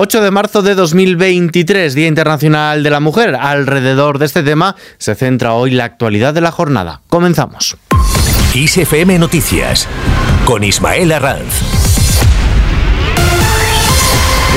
8 de marzo de 2023, Día Internacional de la Mujer. Alrededor de este tema se centra hoy la actualidad de la jornada. Comenzamos. Noticias con Ismael Arranz.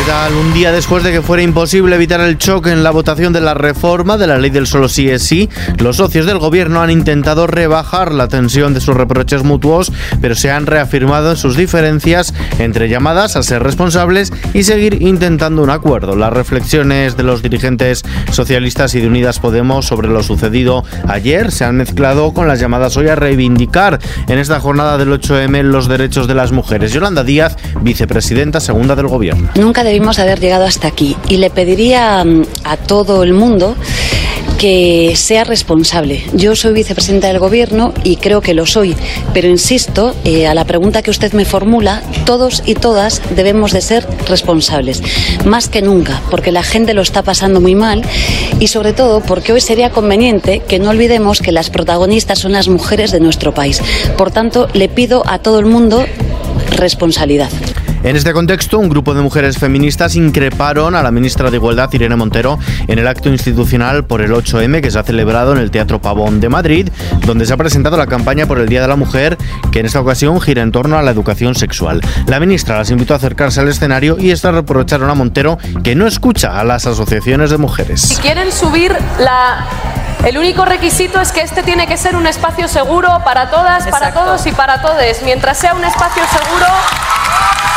Un día después de que fuera imposible evitar el choque en la votación de la reforma de la ley del solo sí es sí, los socios del gobierno han intentado rebajar la tensión de sus reproches mutuos, pero se han reafirmado en sus diferencias entre llamadas a ser responsables y seguir intentando un acuerdo. Las reflexiones de los dirigentes socialistas y de Unidas Podemos sobre lo sucedido ayer se han mezclado con las llamadas hoy a reivindicar en esta jornada del 8M los derechos de las mujeres. Yolanda Díaz, vicepresidenta segunda del gobierno. Debimos haber llegado hasta aquí. Y le pediría mm, a todo el mundo que sea responsable. Yo soy vicepresidenta del Gobierno y creo que lo soy, pero insisto, eh, a la pregunta que usted me formula, todos y todas debemos de ser responsables, más que nunca, porque la gente lo está pasando muy mal y sobre todo porque hoy sería conveniente que no olvidemos que las protagonistas son las mujeres de nuestro país. Por tanto, le pido a todo el mundo responsabilidad. En este contexto, un grupo de mujeres feministas increparon a la ministra de Igualdad, Irene Montero, en el acto institucional por el 8M que se ha celebrado en el Teatro Pavón de Madrid, donde se ha presentado la campaña por el Día de la Mujer, que en esta ocasión gira en torno a la educación sexual. La ministra las invitó a acercarse al escenario y estas reprocharon a Montero que no escucha a las asociaciones de mujeres. Si quieren subir la el único requisito es que este tiene que ser un espacio seguro para todas, para todos y para todes. Mientras sea un espacio seguro,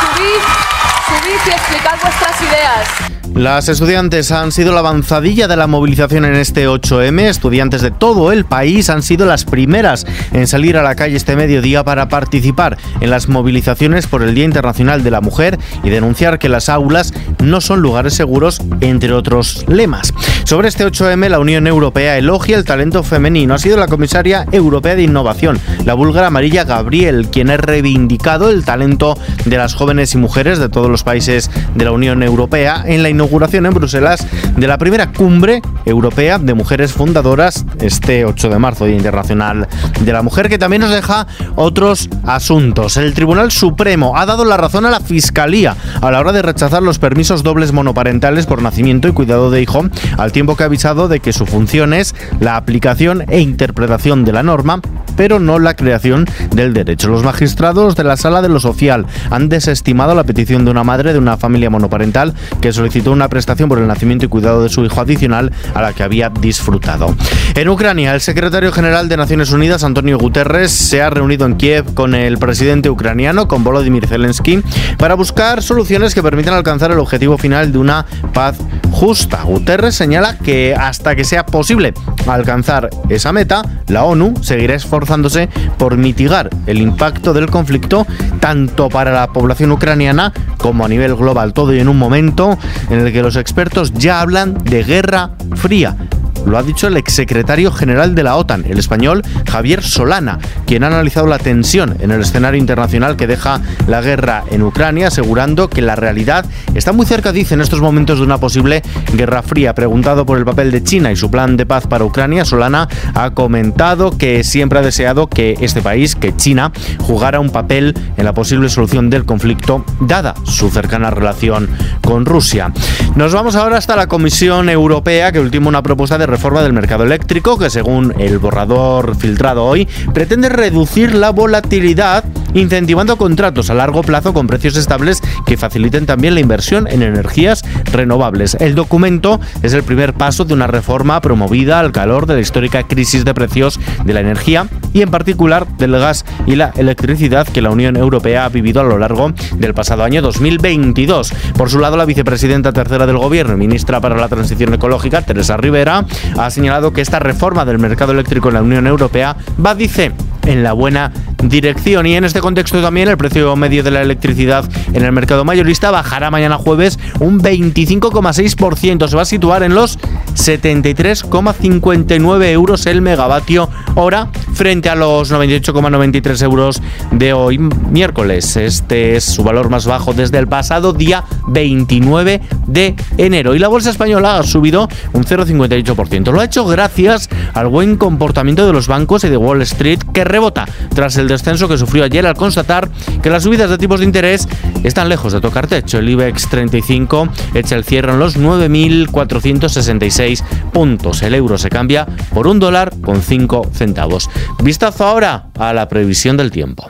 subid, y explicad vuestras ideas. Las estudiantes han sido la avanzadilla de la movilización en este 8M. Estudiantes de todo el país han sido las primeras en salir a la calle este mediodía para participar en las movilizaciones por el Día Internacional de la Mujer y denunciar que las aulas no son lugares seguros, entre otros lemas. Sobre este 8M, la Unión Europea elogia el talento femenino. Ha sido la comisaria europea de innovación, la búlgara María Gabriel, quien ha reivindicado el talento de las jóvenes y mujeres de todos los países de la Unión Europea en la inauguración en Bruselas de la primera cumbre europea de mujeres fundadoras este 8 de marzo, Día Internacional de la Mujer, que también nos deja otros asuntos. El Tribunal Supremo ha dado la razón a la Fiscalía a la hora de rechazar los permisos dobles monoparentales por nacimiento y cuidado de hijo, al tiempo que ha avisado de que su función es la aplicación e interpretación de la norma pero no la creación del derecho. Los magistrados de la Sala de lo Social han desestimado la petición de una madre de una familia monoparental que solicitó una prestación por el nacimiento y cuidado de su hijo adicional a la que había disfrutado. En Ucrania, el secretario general de Naciones Unidas, Antonio Guterres, se ha reunido en Kiev con el presidente ucraniano, con Volodymyr Zelensky, para buscar soluciones que permitan alcanzar el objetivo final de una paz justa. Guterres señala que hasta que sea posible alcanzar esa meta, la ONU seguirá esforzándose por mitigar el impacto del conflicto tanto para la población ucraniana como a nivel global. Todo y en un momento en el que los expertos ya hablan de guerra fría. Lo ha dicho el exsecretario general de la OTAN, el español Javier Solana, quien ha analizado la tensión en el escenario internacional que deja la guerra en Ucrania, asegurando que la realidad está muy cerca, dice, en estos momentos de una posible guerra fría. Preguntado por el papel de China y su plan de paz para Ucrania, Solana ha comentado que siempre ha deseado que este país, que China, jugara un papel en la posible solución del conflicto, dada su cercana relación con Rusia. Nos vamos ahora hasta la Comisión Europea, que ultima una propuesta de reforma del mercado eléctrico que según el borrador filtrado hoy pretende reducir la volatilidad incentivando contratos a largo plazo con precios estables que faciliten también la inversión en energías renovables. El documento es el primer paso de una reforma promovida al calor de la histórica crisis de precios de la energía y en particular del gas y la electricidad que la Unión Europea ha vivido a lo largo del pasado año 2022. Por su lado, la vicepresidenta tercera del Gobierno y ministra para la Transición Ecológica, Teresa Rivera, ha señalado que esta reforma del mercado eléctrico en la Unión Europea va, dice, en la buena dirección. Y en este contexto también el precio medio de la electricidad en el mercado mayorista bajará mañana jueves un 25,6%. Se va a situar en los 73,59 euros el megavatio hora frente a los 98,93 euros de hoy miércoles. Este es su valor más bajo desde el pasado día 29 de enero. Y la bolsa española ha subido un 0,58%. Lo ha hecho gracias al buen comportamiento de los bancos y de Wall Street que rebota tras el descenso que sufrió ayer al constatar que las subidas de tipos de interés están lejos de tocar techo. El IBEX 35 echa el cierre en los 9.466 puntos. El euro se cambia por un dólar con 5 centavos. Vistazo ahora a la previsión del tiempo.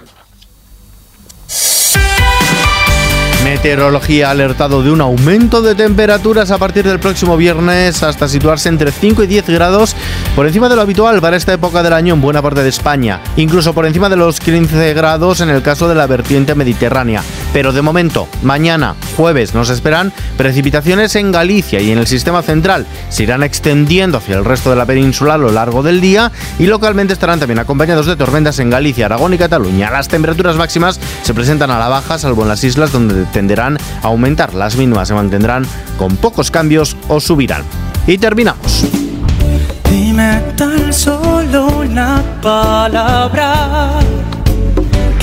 Meteorología ha alertado de un aumento de temperaturas a partir del próximo viernes hasta situarse entre 5 y 10 grados por encima de lo habitual para esta época del año en buena parte de España, incluso por encima de los 15 grados en el caso de la vertiente mediterránea. Pero de momento, mañana, jueves, nos esperan precipitaciones en Galicia y en el sistema central. Se irán extendiendo hacia el resto de la península a lo largo del día y localmente estarán también acompañados de tormentas en Galicia, Aragón y Cataluña. Las temperaturas máximas se presentan a la baja, salvo en las islas donde tenderán a aumentar. Las mínimas se mantendrán con pocos cambios o subirán. Y terminamos.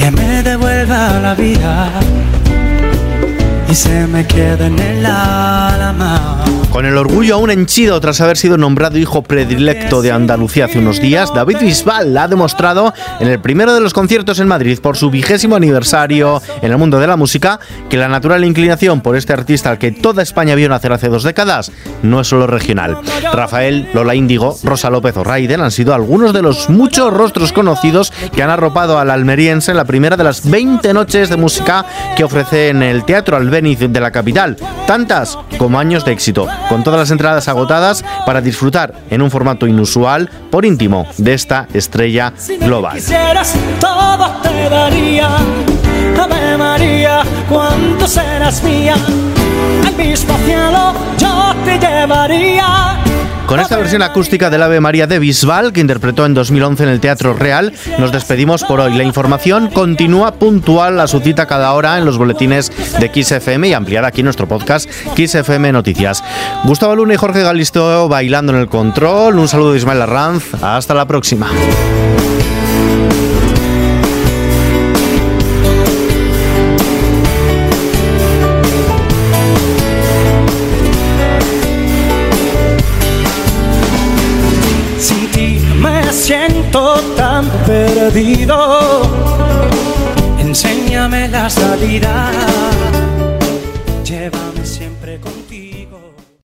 Que me devuelva la vida y se me quede en el alma. Con el orgullo aún henchido tras haber sido nombrado hijo predilecto de Andalucía hace unos días, David Bisbal ha demostrado en el primero de los conciertos en Madrid por su vigésimo aniversario en el mundo de la música que la natural inclinación por este artista al que toda España vio nacer hace dos décadas no es solo regional. Rafael, Lola Índigo, Rosa López o Raiden han sido algunos de los muchos rostros conocidos que han arropado al almeriense en la primera de las 20 noches de música que ofrece en el Teatro Albéniz de la capital, tantas como años de éxito con todas las entradas agotadas para disfrutar en un formato inusual por íntimo de esta estrella global. todo te daría, Ave María, cuánto serás mía, al mismo cielo yo te llevaría. Con esta versión acústica del Ave María de Bisbal, que interpretó en 2011 en el Teatro Real, nos despedimos por hoy. La información continúa puntual a su cita cada hora en los boletines de XFM y ampliada aquí en nuestro podcast XFM Noticias. Gustavo Luna y Jorge Galisteo bailando en el control. Un saludo de Ismael Arranz. Hasta la próxima. Tan perdido. Enséñame la salida. Llévame